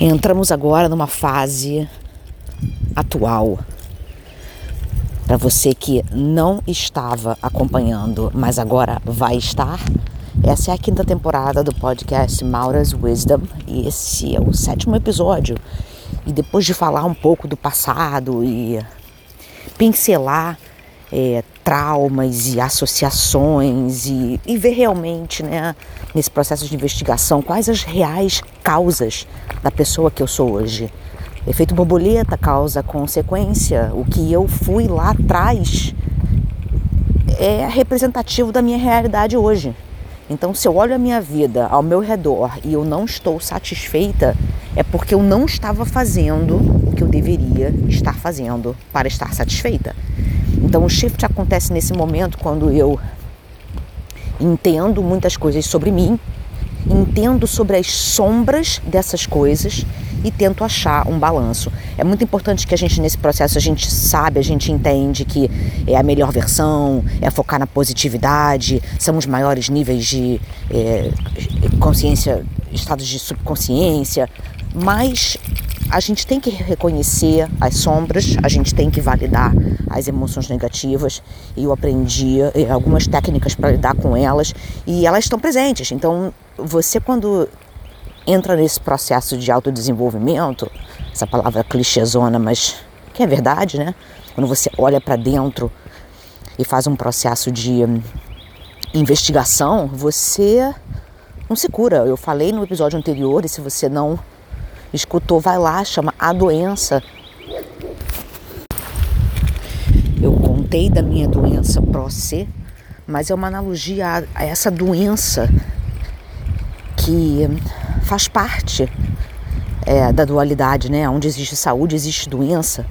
Entramos agora numa fase atual. Para você que não estava acompanhando, mas agora vai estar, essa é a quinta temporada do podcast Maura's Wisdom e esse é o sétimo episódio. E depois de falar um pouco do passado e pincelar é, traumas e associações e, e ver realmente, né, nesse processo de investigação, quais as reais causas da pessoa que eu sou hoje. Efeito borboleta, causa, consequência. O que eu fui lá atrás é representativo da minha realidade hoje. Então, se eu olho a minha vida ao meu redor e eu não estou satisfeita, é porque eu não estava fazendo o que eu deveria estar fazendo para estar satisfeita. Então, o shift acontece nesse momento quando eu entendo muitas coisas sobre mim, entendo sobre as sombras dessas coisas e tento achar um balanço. É muito importante que a gente nesse processo a gente sabe, a gente entende que é a melhor versão, é focar na positividade, são os maiores níveis de é, consciência, estados de subconsciência, mas a gente tem que reconhecer as sombras, a gente tem que validar as emoções negativas eu aprendi eh, algumas técnicas para lidar com elas e elas estão presentes. Então, você quando entra nesse processo de autodesenvolvimento, essa palavra clichêzona, mas que é verdade, né? Quando você olha para dentro e faz um processo de hum, investigação, você não se cura. Eu falei no episódio anterior, e se você não escutou, vai lá, chama A Doença. Eu contei da minha doença Pro-C, mas é uma analogia a essa doença que faz parte é, da dualidade, né? Onde existe saúde, existe doença.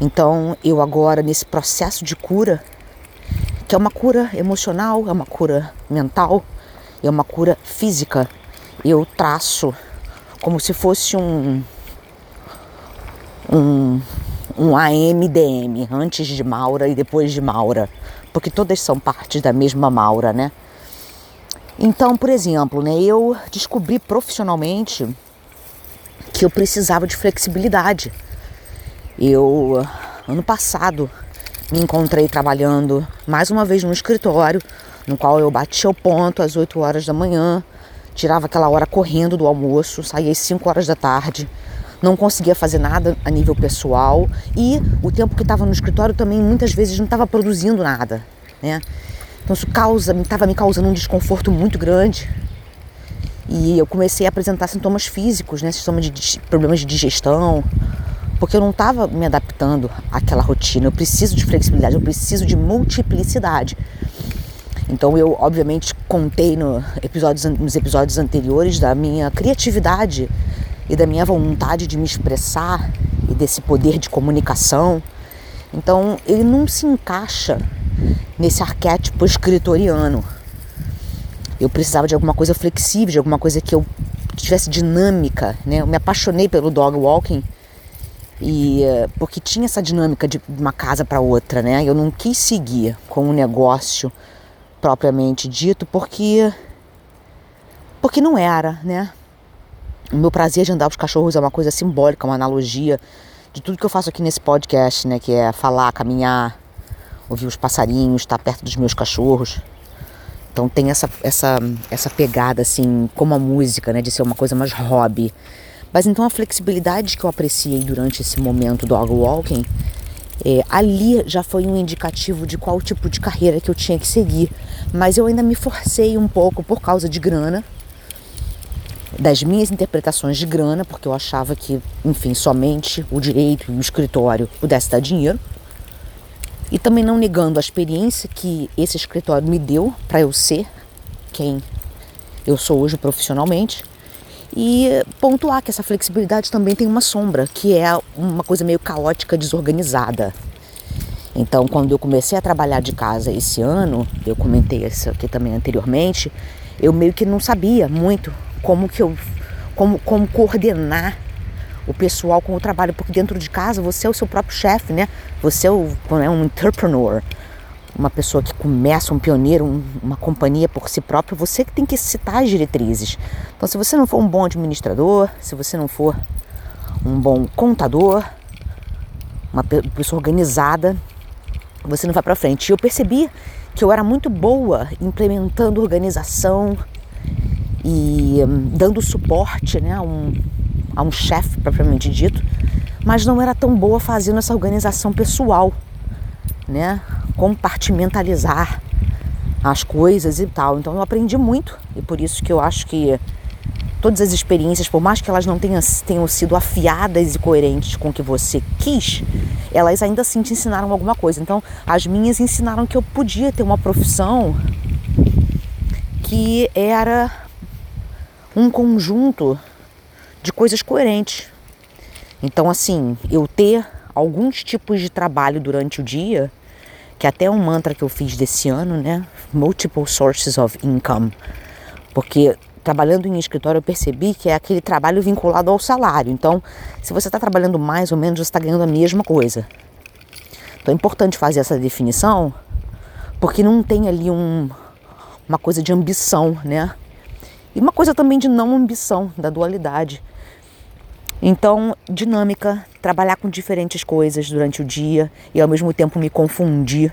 Então, eu agora, nesse processo de cura, que é uma cura emocional, é uma cura mental, é uma cura física, eu traço como se fosse um, um, um AMDM, antes de Maura e depois de Maura, porque todas são partes da mesma Maura, né? Então, por exemplo, né, eu descobri profissionalmente que eu precisava de flexibilidade. Eu, ano passado, me encontrei trabalhando mais uma vez no escritório, no qual eu batia o ponto às 8 horas da manhã, tirava aquela hora correndo do almoço, saía às 5 horas da tarde, não conseguia fazer nada a nível pessoal e o tempo que estava no escritório também muitas vezes não estava produzindo nada, né? Então isso causa, estava me causando um desconforto muito grande. E eu comecei a apresentar sintomas físicos, né? Sintomas de problemas de digestão, porque eu não estava me adaptando àquela rotina. Eu preciso de flexibilidade, eu preciso de multiplicidade. Então eu, obviamente, contei no episódios, nos episódios anteriores da minha criatividade e da minha vontade de me expressar e desse poder de comunicação. Então ele não se encaixa nesse arquétipo escritoriano. Eu precisava de alguma coisa flexível, de alguma coisa que eu tivesse dinâmica, né? Eu me apaixonei pelo dog walking e porque tinha essa dinâmica de uma casa para outra, né? Eu não quis seguir com um negócio propriamente dito porque porque não era, né? O meu prazer de andar com os cachorros é uma coisa simbólica, uma analogia de tudo que eu faço aqui nesse podcast, né? Que é falar, caminhar, ouvir os passarinhos, estar perto dos meus cachorros. Então tem essa, essa, essa pegada assim, como a música, né, de ser uma coisa mais hobby. Mas então a flexibilidade que eu apreciei durante esse momento do dog walking, é, ali já foi um indicativo de qual tipo de carreira que eu tinha que seguir. Mas eu ainda me forcei um pouco por causa de grana, das minhas interpretações de grana, porque eu achava que, enfim, somente o direito e o escritório pudesse dar dinheiro e também não negando a experiência que esse escritório me deu para eu ser quem eu sou hoje profissionalmente e pontuar que essa flexibilidade também tem uma sombra, que é uma coisa meio caótica, desorganizada. Então, quando eu comecei a trabalhar de casa esse ano, eu comentei isso aqui também anteriormente, eu meio que não sabia muito como que eu como, como coordenar o pessoal com o trabalho, porque dentro de casa você é o seu próprio chefe, né? Você é, o, é um entrepreneur, uma pessoa que começa, um pioneiro, um, uma companhia por si próprio, você que tem que citar as diretrizes. Então, se você não for um bom administrador, se você não for um bom contador, uma pessoa organizada, você não vai para frente. E eu percebi que eu era muito boa implementando organização e um, dando suporte né, a um, a um chefe propriamente dito, mas não era tão boa fazendo essa organização pessoal, né? Compartimentalizar as coisas e tal. Então eu aprendi muito e por isso que eu acho que todas as experiências, por mais que elas não tenham, tenham sido afiadas e coerentes com o que você quis, elas ainda assim te ensinaram alguma coisa. Então, as minhas ensinaram que eu podia ter uma profissão que era um conjunto de coisas coerentes. Então, assim, eu ter alguns tipos de trabalho durante o dia, que é até é um mantra que eu fiz desse ano, né? Multiple sources of income. Porque trabalhando em escritório, eu percebi que é aquele trabalho vinculado ao salário. Então, se você está trabalhando mais ou menos, você está ganhando a mesma coisa. Então, é importante fazer essa definição, porque não tem ali um, uma coisa de ambição, né? E uma coisa também de não ambição, da dualidade. Então, dinâmica, trabalhar com diferentes coisas durante o dia e ao mesmo tempo me confundir.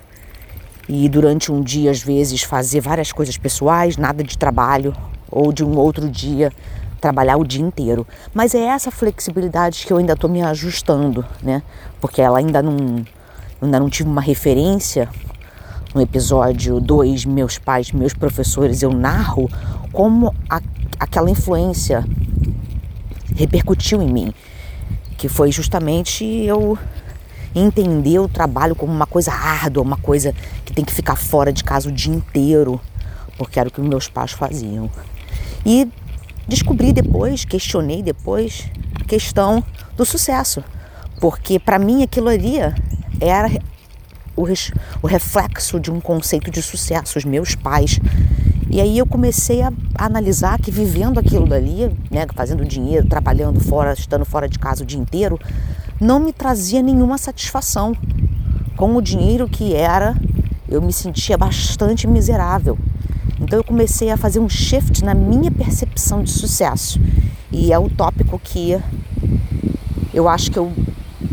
E durante um dia, às vezes, fazer várias coisas pessoais, nada de trabalho, ou de um outro dia trabalhar o dia inteiro. Mas é essa flexibilidade que eu ainda estou me ajustando, né? Porque ela ainda não, ainda não tive uma referência. No episódio 2, meus pais, meus professores, eu narro como a, aquela influência repercutiu em mim, que foi justamente eu entender o trabalho como uma coisa árdua, uma coisa que tem que ficar fora de casa o dia inteiro, porque era o que meus pais faziam. E descobri depois, questionei depois a questão do sucesso, porque para mim aquilo ali era o, reflexo de um conceito de sucesso, os meus pais. E aí eu comecei a analisar que vivendo aquilo dali, né, fazendo dinheiro, trabalhando fora, estando fora de casa o dia inteiro, não me trazia nenhuma satisfação. Com o dinheiro que era, eu me sentia bastante miserável. Então eu comecei a fazer um shift na minha percepção de sucesso. E é o tópico que eu acho que eu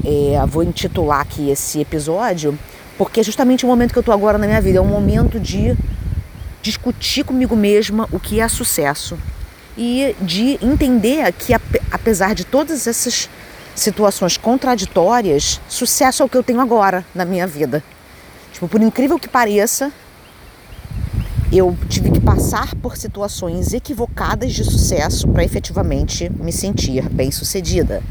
é, vou intitular aqui esse episódio, porque é justamente o momento que eu estou agora na minha vida. É um momento de discutir comigo mesma o que é sucesso e de entender que, apesar de todas essas situações contraditórias, sucesso é o que eu tenho agora na minha vida. Tipo, por incrível que pareça, eu tive que passar por situações equivocadas de sucesso para efetivamente me sentir bem-sucedida.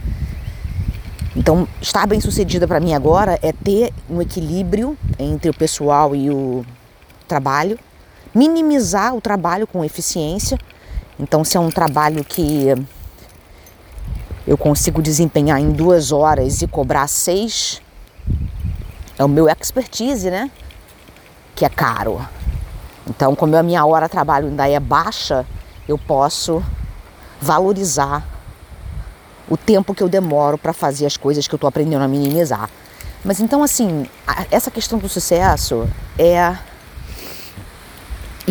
Então, estar bem-sucedida para mim agora é ter um equilíbrio entre o pessoal e o trabalho, minimizar o trabalho com eficiência. Então, se é um trabalho que eu consigo desempenhar em duas horas e cobrar seis, é o meu expertise, né? Que é caro. Então, como a minha hora de trabalho ainda é baixa, eu posso valorizar o tempo que eu demoro para fazer as coisas que eu estou aprendendo a minimizar. Mas então, assim, essa questão do sucesso é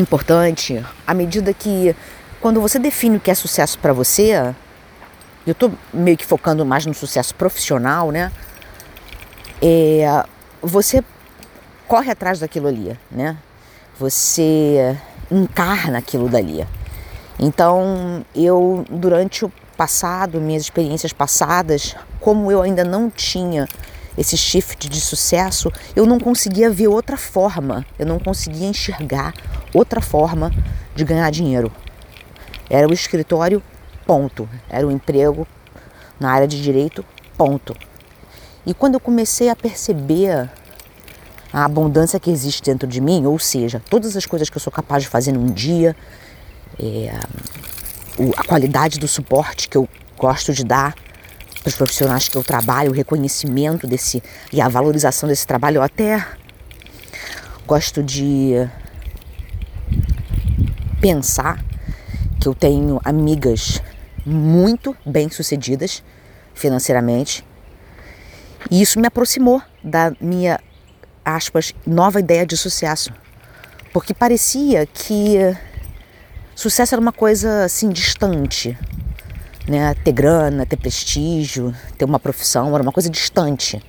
importante à medida que, quando você define o que é sucesso para você, eu estou meio que focando mais no sucesso profissional, né? É, você corre atrás daquilo ali, né? você encarna aquilo dali. Então, eu, durante o passado, minhas experiências passadas, como eu ainda não tinha esse shift de sucesso, eu não conseguia ver outra forma, eu não conseguia enxergar outra forma de ganhar dinheiro. Era o escritório, ponto. Era o emprego na área de direito, ponto. E quando eu comecei a perceber a abundância que existe dentro de mim, ou seja, todas as coisas que eu sou capaz de fazer num dia, é, a qualidade do suporte que eu gosto de dar para os profissionais que eu trabalho, o reconhecimento desse e a valorização desse trabalho, eu até gosto de pensar que eu tenho amigas muito bem sucedidas financeiramente e isso me aproximou da minha aspas, nova ideia de sucesso. Porque parecia que sucesso era uma coisa assim distante, né? Ter grana, ter prestígio, ter uma profissão, era uma coisa distante.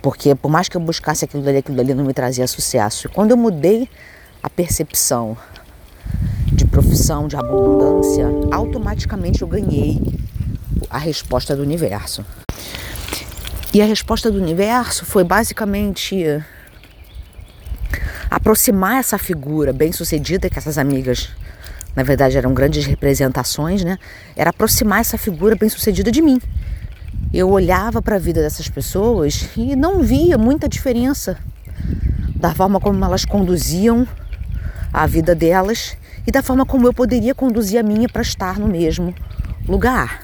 Porque por mais que eu buscasse aquilo dali, aquilo dali não me trazia sucesso. E quando eu mudei a percepção de profissão, de abundância, automaticamente eu ganhei a resposta do universo. E a resposta do universo foi basicamente aproximar essa figura bem-sucedida que essas amigas, na verdade, eram grandes representações, né? Era aproximar essa figura bem-sucedida de mim. Eu olhava para a vida dessas pessoas e não via muita diferença da forma como elas conduziam a vida delas e da forma como eu poderia conduzir a minha para estar no mesmo lugar.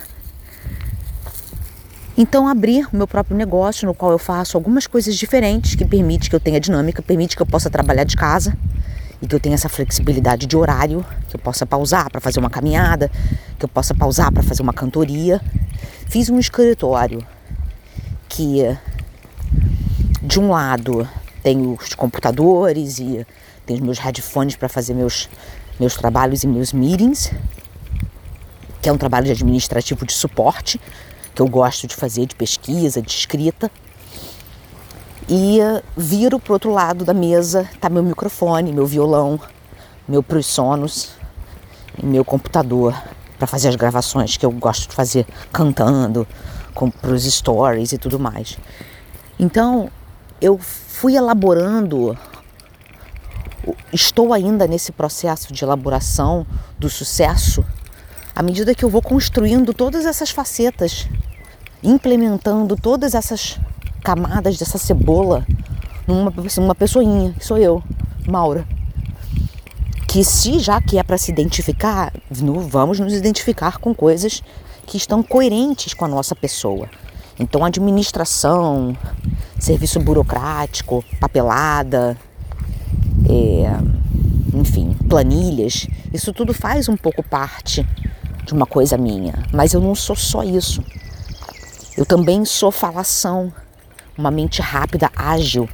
Então abri o meu próprio negócio no qual eu faço algumas coisas diferentes que permite que eu tenha dinâmica, permite que eu possa trabalhar de casa e que eu tenha essa flexibilidade de horário, que eu possa pausar para fazer uma caminhada, que eu possa pausar para fazer uma cantoria. Fiz um escritório que de um lado tem os computadores e tem os meus headphones para fazer meus meus trabalhos e meus meetings, que é um trabalho de administrativo de suporte que eu gosto de fazer, de pesquisa, de escrita. E viro pro outro lado da mesa, tá meu microfone, meu violão, meu pros sonos e meu computador para fazer as gravações que eu gosto de fazer cantando, com pros stories e tudo mais. Então, eu fui elaborando estou ainda nesse processo de elaboração do sucesso à medida que eu vou construindo todas essas facetas implementando todas essas camadas dessa cebola numa uma pessoinha, sou eu, Maura. Que se já que é para se identificar, vamos nos identificar com coisas que estão coerentes com a nossa pessoa. Então, administração, serviço burocrático, papelada, enfim, planilhas, isso tudo faz um pouco parte de uma coisa minha. Mas eu não sou só isso. Eu também sou falação, uma mente rápida, ágil,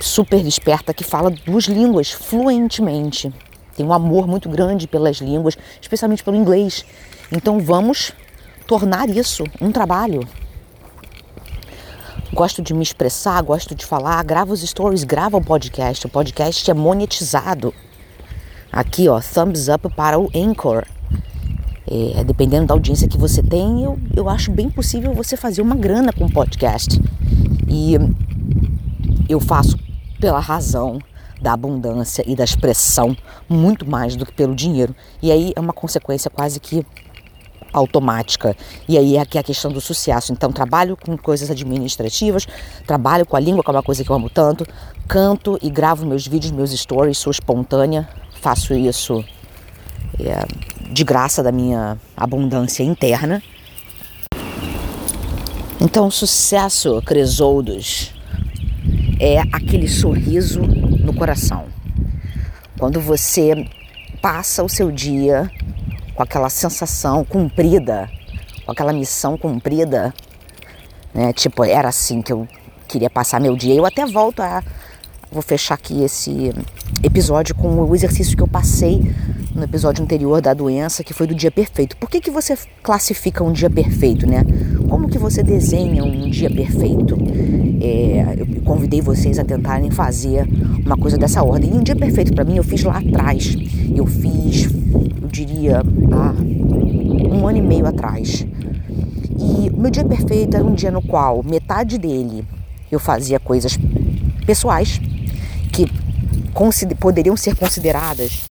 super esperta que fala duas línguas fluentemente. Tenho um amor muito grande pelas línguas, especialmente pelo inglês. Então vamos tornar isso um trabalho. Gosto de me expressar, gosto de falar, gravo os stories, gravo o podcast. O podcast é monetizado. Aqui, ó, thumbs up para o Anchor. É, dependendo da audiência que você tem, eu, eu acho bem possível você fazer uma grana com podcast. E eu faço pela razão da abundância e da expressão muito mais do que pelo dinheiro. E aí é uma consequência quase que automática. E aí é aqui a questão do sucesso. Então, trabalho com coisas administrativas, trabalho com a língua, que é uma coisa que eu amo tanto, canto e gravo meus vídeos, meus stories, sou espontânea, faço isso é, de graça da minha abundância interna. Então, sucesso, Cresoldos, é aquele sorriso no coração. Quando você passa o seu dia com aquela sensação cumprida, com aquela missão cumprida, né? Tipo, era assim que eu queria passar meu dia. Eu até volto a. Vou fechar aqui esse episódio com o exercício que eu passei no episódio anterior da doença, que foi do dia perfeito. Por que, que você classifica um dia perfeito, né? Como que você desenha um dia perfeito? É, eu convidei vocês a tentarem fazer uma coisa dessa ordem. E um dia perfeito para mim eu fiz lá atrás. Eu fiz, diria, há um ano e meio atrás. E meu dia perfeito era um dia no qual metade dele eu fazia coisas pessoais que poderiam ser consideradas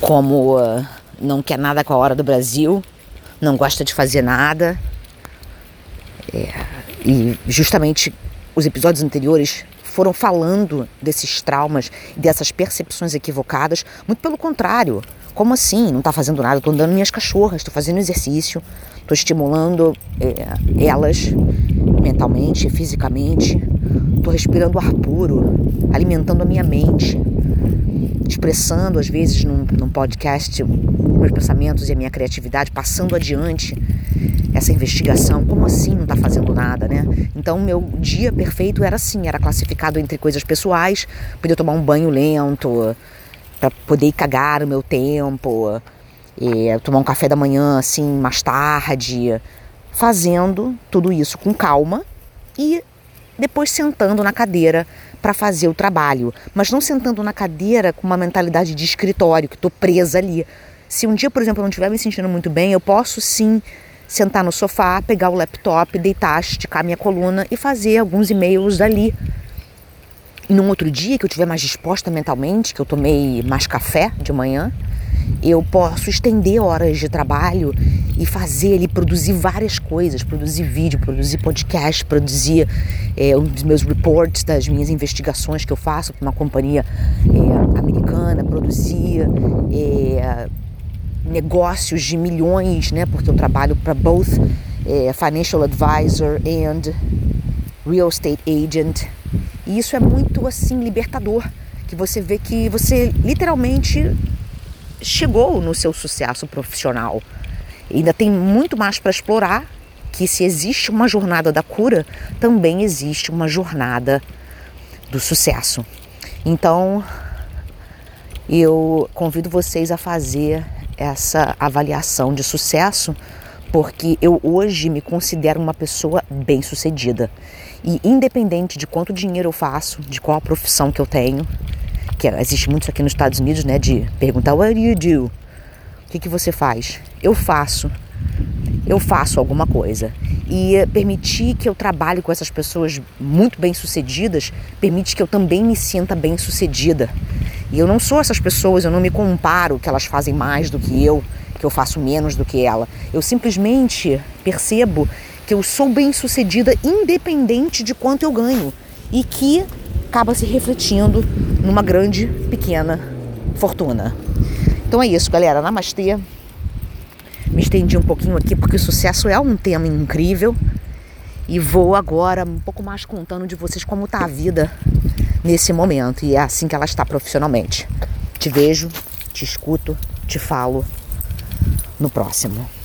como uh, não quer nada com a hora do Brasil, não gosta de fazer nada. É, e justamente os episódios anteriores foram falando desses traumas dessas percepções equivocadas. Muito pelo contrário. Como assim? Não está fazendo nada? Estou andando minhas cachorras, estou fazendo exercício, estou estimulando é, elas mentalmente, fisicamente, estou respirando ar puro, alimentando a minha mente, expressando às vezes num, num podcast meus pensamentos e a minha criatividade, passando adiante essa investigação. Como assim não está fazendo nada, né? Então, meu dia perfeito era assim: era classificado entre coisas pessoais, poder tomar um banho lento, para poder cagar o meu tempo, tomar um café da manhã assim mais tarde, fazendo tudo isso com calma e depois sentando na cadeira para fazer o trabalho, mas não sentando na cadeira com uma mentalidade de escritório, que estou presa ali. Se um dia, por exemplo, eu não estiver me sentindo muito bem, eu posso sim sentar no sofá, pegar o laptop, deitar, esticar minha coluna e fazer alguns e-mails dali. E num outro dia que eu estiver mais disposta mentalmente, que eu tomei mais café de manhã, eu posso estender horas de trabalho e fazer ali, produzir várias coisas, produzir vídeo, produzir podcast, produzir é, um dos meus reports das minhas investigações que eu faço para uma companhia é, americana, produzir é, negócios de milhões, né? Porque eu trabalho para both é, financial advisor and real estate agent. E isso é muito assim libertador, que você vê que você literalmente chegou no seu sucesso profissional. Ainda tem muito mais para explorar, que se existe uma jornada da cura, também existe uma jornada do sucesso. Então, eu convido vocês a fazer essa avaliação de sucesso, porque eu hoje me considero uma pessoa bem-sucedida. E independente de quanto dinheiro eu faço, de qual a profissão que eu tenho, que existe muito aqui nos Estados Unidos, né, de perguntar what do you do? O que, que você faz? Eu faço. Eu faço alguma coisa. E permitir que eu trabalhe com essas pessoas muito bem-sucedidas permite que eu também me sinta bem-sucedida. E eu não sou essas pessoas, eu não me comparo que elas fazem mais do que eu, que eu faço menos do que ela. Eu simplesmente percebo que eu sou bem-sucedida independente de quanto eu ganho e que acaba se refletindo numa grande, pequena fortuna. Então é isso, galera. Namastê. Me estendi um pouquinho aqui porque o sucesso é um tema incrível. E vou agora um pouco mais contando de vocês como está a vida nesse momento. E é assim que ela está profissionalmente. Te vejo, te escuto, te falo no próximo.